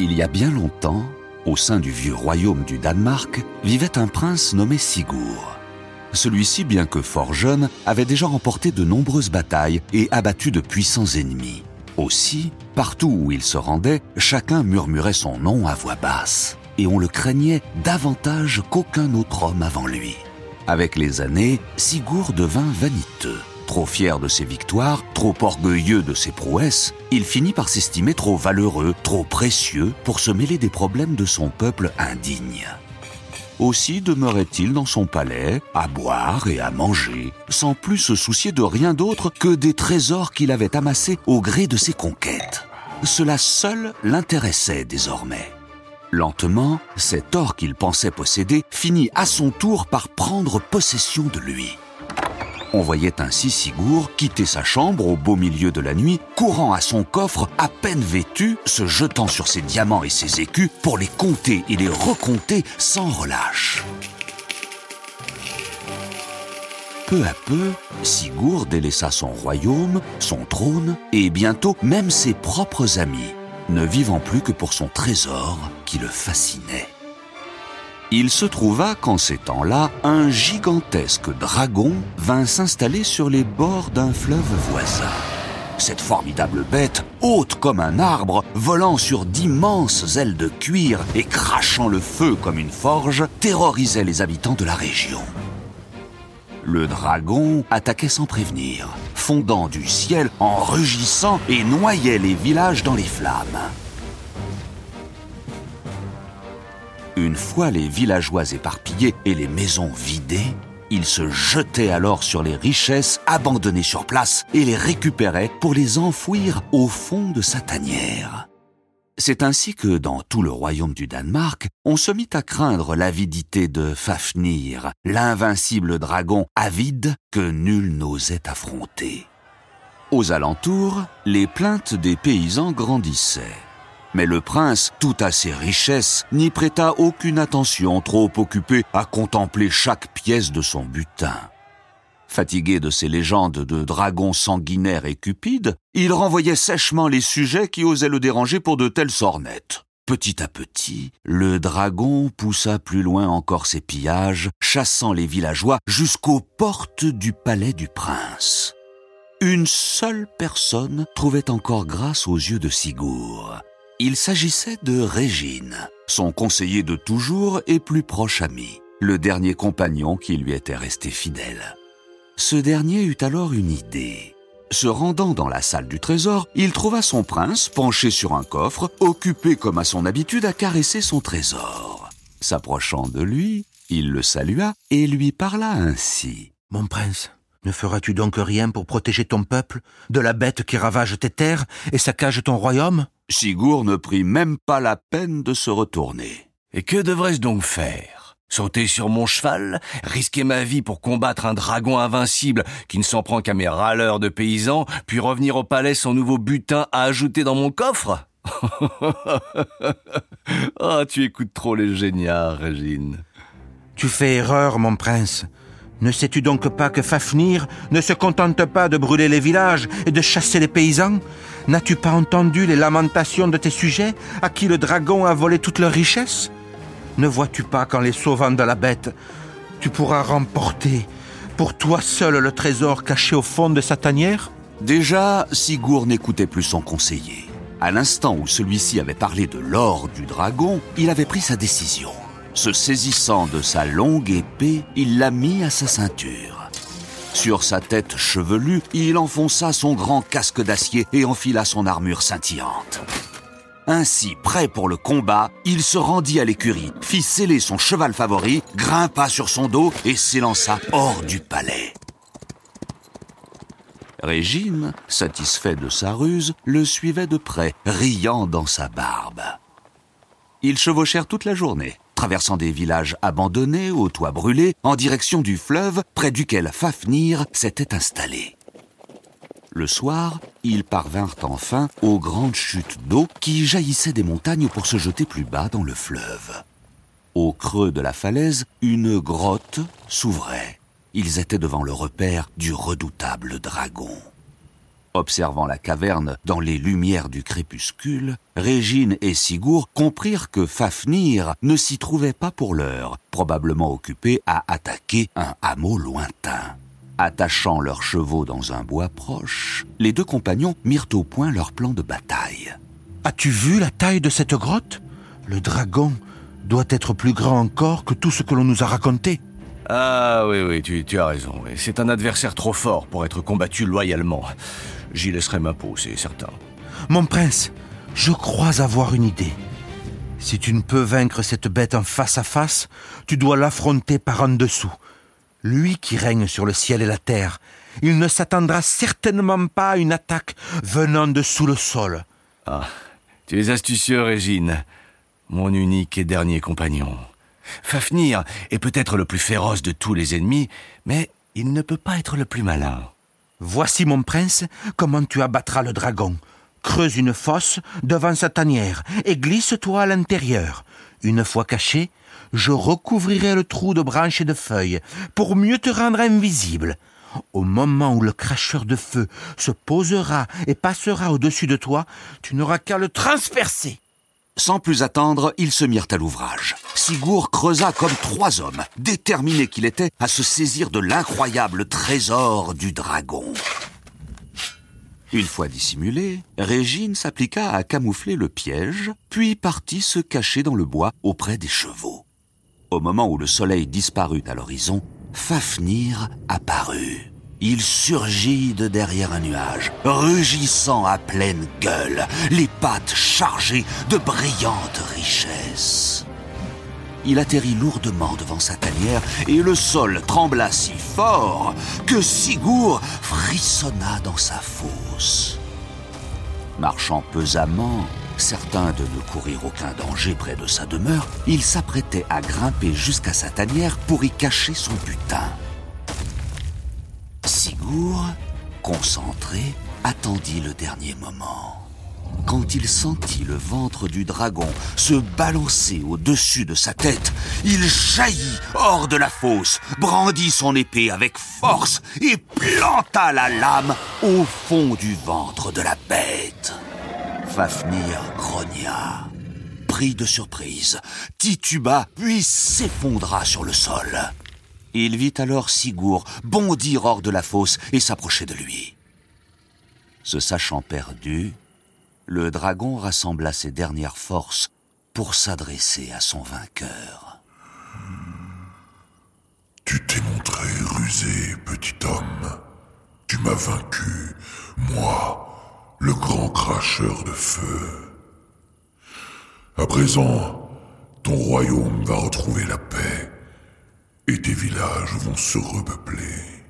Il y a bien longtemps, au sein du vieux royaume du Danemark, vivait un prince nommé Sigurd. Celui-ci, bien que fort jeune, avait déjà remporté de nombreuses batailles et abattu de puissants ennemis. Aussi, partout où il se rendait, chacun murmurait son nom à voix basse, et on le craignait davantage qu'aucun autre homme avant lui. Avec les années, Sigurd devint vaniteux. Trop fier de ses victoires, trop orgueilleux de ses prouesses, il finit par s'estimer trop valeureux, trop précieux pour se mêler des problèmes de son peuple indigne. Aussi demeurait-il dans son palais, à boire et à manger, sans plus se soucier de rien d'autre que des trésors qu'il avait amassés au gré de ses conquêtes. Cela seul l'intéressait désormais. Lentement, cet or qu'il pensait posséder finit à son tour par prendre possession de lui. On voyait ainsi Sigurd quitter sa chambre au beau milieu de la nuit, courant à son coffre à peine vêtu, se jetant sur ses diamants et ses écus pour les compter et les recompter sans relâche. Peu à peu, Sigurd délaissa son royaume, son trône et bientôt même ses propres amis, ne vivant plus que pour son trésor qui le fascinait il se trouva qu'en ces temps-là, un gigantesque dragon vint s'installer sur les bords d'un fleuve voisin. Cette formidable bête, haute comme un arbre, volant sur d'immenses ailes de cuir et crachant le feu comme une forge, terrorisait les habitants de la région. Le dragon attaquait sans prévenir, fondant du ciel en rugissant et noyait les villages dans les flammes. Une fois les villageois éparpillés et les maisons vidées, il se jetait alors sur les richesses abandonnées sur place et les récupérait pour les enfouir au fond de sa tanière. C'est ainsi que dans tout le royaume du Danemark, on se mit à craindre l'avidité de Fafnir, l'invincible dragon avide que nul n'osait affronter. Aux alentours, les plaintes des paysans grandissaient. Mais le prince, tout à ses richesses, n'y prêta aucune attention, trop occupé à contempler chaque pièce de son butin. Fatigué de ces légendes de dragons sanguinaires et cupides, il renvoyait sèchement les sujets qui osaient le déranger pour de telles sornettes. Petit à petit, le dragon poussa plus loin encore ses pillages, chassant les villageois jusqu'aux portes du palais du prince. Une seule personne trouvait encore grâce aux yeux de Sigurd. Il s'agissait de Régine, son conseiller de toujours et plus proche ami, le dernier compagnon qui lui était resté fidèle. Ce dernier eut alors une idée. Se rendant dans la salle du trésor, il trouva son prince penché sur un coffre, occupé comme à son habitude à caresser son trésor. S'approchant de lui, il le salua et lui parla ainsi. Mon prince, ne feras-tu donc rien pour protéger ton peuple de la bête qui ravage tes terres et saccage ton royaume? Sigurd ne prit même pas la peine de se retourner. Et que devrais-je donc faire? Sauter sur mon cheval? Risquer ma vie pour combattre un dragon invincible qui ne s'en prend qu'à mes râleurs de paysans, puis revenir au palais sans nouveau butin à ajouter dans mon coffre? Ah, tu écoutes trop les géniards, Régine. Tu fais erreur, mon prince. Ne sais-tu donc pas que Fafnir ne se contente pas de brûler les villages et de chasser les paysans? N'as-tu pas entendu les lamentations de tes sujets à qui le dragon a volé toute leur richesse Ne vois-tu pas qu'en les sauvant de la bête, tu pourras remporter pour toi seul le trésor caché au fond de sa tanière? Déjà, Sigurd n'écoutait plus son conseiller. À l'instant où celui-ci avait parlé de l'or du dragon, il avait pris sa décision. Se saisissant de sa longue épée, il la mit à sa ceinture. Sur sa tête chevelue, il enfonça son grand casque d'acier et enfila son armure scintillante. Ainsi, prêt pour le combat, il se rendit à l'écurie, fit sceller son cheval favori, grimpa sur son dos et s'élança hors du palais. Régine, satisfait de sa ruse, le suivait de près, riant dans sa barbe. Ils chevauchèrent toute la journée traversant des villages abandonnés aux toits brûlés en direction du fleuve près duquel Fafnir s'était installé. Le soir, ils parvinrent enfin aux grandes chutes d'eau qui jaillissaient des montagnes pour se jeter plus bas dans le fleuve. Au creux de la falaise, une grotte s'ouvrait. Ils étaient devant le repère du redoutable dragon. Observant la caverne dans les lumières du crépuscule, Régine et Sigurd comprirent que Fafnir ne s'y trouvait pas pour l'heure, probablement occupé à attaquer un hameau lointain. Attachant leurs chevaux dans un bois proche, les deux compagnons mirent au point leur plan de bataille. As-tu vu la taille de cette grotte? Le dragon doit être plus grand encore que tout ce que l'on nous a raconté. Ah oui, oui, tu, tu as raison. C'est un adversaire trop fort pour être combattu loyalement. J'y laisserai ma peau, c'est certain. Mon prince, je crois avoir une idée. Si tu ne peux vaincre cette bête en face à face, tu dois l'affronter par en dessous. Lui qui règne sur le ciel et la terre, il ne s'attendra certainement pas à une attaque venant de sous le sol. Ah, tu es astucieux, Régine, mon unique et dernier compagnon. Fafnir est peut-être le plus féroce de tous les ennemis, mais il ne peut pas être le plus malin. Voici, mon prince, comment tu abattras le dragon. Creuse une fosse devant sa tanière et glisse-toi à l'intérieur. Une fois caché, je recouvrirai le trou de branches et de feuilles pour mieux te rendre invisible. Au moment où le cracheur de feu se posera et passera au-dessus de toi, tu n'auras qu'à le transpercer. Sans plus attendre, ils se mirent à l'ouvrage. Sigurd creusa comme trois hommes, déterminés qu'il était à se saisir de l'incroyable trésor du dragon. Une fois dissimulé, Régine s'appliqua à camoufler le piège, puis partit se cacher dans le bois auprès des chevaux. Au moment où le soleil disparut à l'horizon, Fafnir apparut. Il surgit de derrière un nuage, rugissant à pleine gueule, les pattes chargées de brillantes richesses. Il atterrit lourdement devant sa tanière et le sol trembla si fort que Sigurd frissonna dans sa fosse. Marchant pesamment, certain de ne courir aucun danger près de sa demeure, il s'apprêtait à grimper jusqu'à sa tanière pour y cacher son butin. Sigurd, concentré, attendit le dernier moment. Quand il sentit le ventre du dragon se balancer au-dessus de sa tête, il jaillit hors de la fosse, brandit son épée avec force et planta la lame au fond du ventre de la bête. Fafnir grogna, pris de surprise, tituba, puis s'effondra sur le sol. Il vit alors Sigurd bondir hors de la fosse et s'approcher de lui. Se sachant perdu, le dragon rassembla ses dernières forces pour s'adresser à son vainqueur. Tu t'es montré rusé, petit homme. Tu m'as vaincu, moi, le grand cracheur de feu. À présent, ton royaume va retrouver la paix et tes villages vont se repeupler.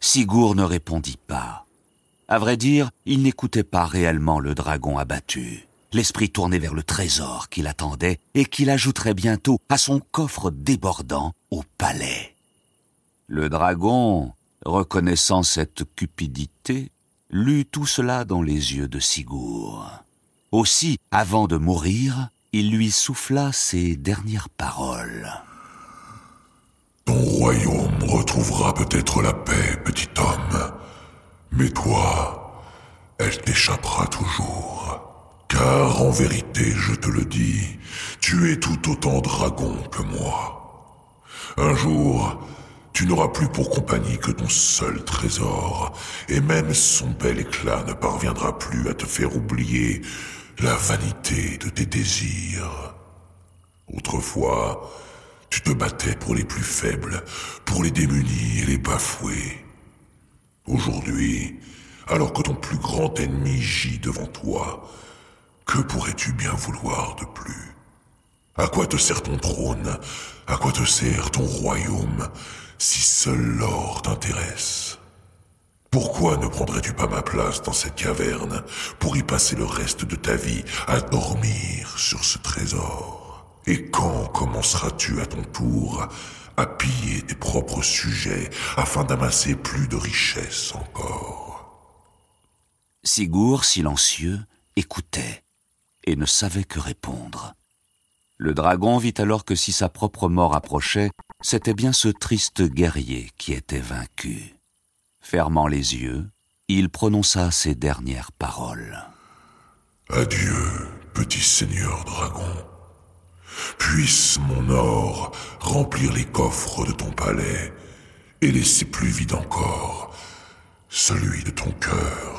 Sigurd ne répondit pas. À vrai dire, il n'écoutait pas réellement le dragon abattu. L'esprit tourné vers le trésor qu'il attendait et qu'il ajouterait bientôt à son coffre débordant au palais. Le dragon, reconnaissant cette cupidité, lut tout cela dans les yeux de Sigurd. Aussi, avant de mourir, il lui souffla ces dernières paroles. Ton royaume retrouvera peut-être la paix. Mais toi, elle t'échappera toujours. Car en vérité, je te le dis, tu es tout autant dragon que moi. Un jour, tu n'auras plus pour compagnie que ton seul trésor, et même son bel éclat ne parviendra plus à te faire oublier la vanité de tes désirs. Autrefois, tu te battais pour les plus faibles, pour les démunis et les bafoués. Aujourd'hui, alors que ton plus grand ennemi gît devant toi, que pourrais-tu bien vouloir de plus? À quoi te sert ton trône? À quoi te sert ton royaume si seul l'or t'intéresse? Pourquoi ne prendrais-tu pas ma place dans cette caverne pour y passer le reste de ta vie à dormir sur ce trésor? Et quand commenceras-tu à ton tour à piller tes propres sujets afin d'amasser plus de richesses encore Sigurd, silencieux, écoutait et ne savait que répondre. Le dragon vit alors que si sa propre mort approchait, c'était bien ce triste guerrier qui était vaincu. Fermant les yeux, il prononça ces dernières paroles. Adieu, petit seigneur dragon. Puisse mon or remplir les coffres de ton palais et laisser plus vide encore celui de ton cœur.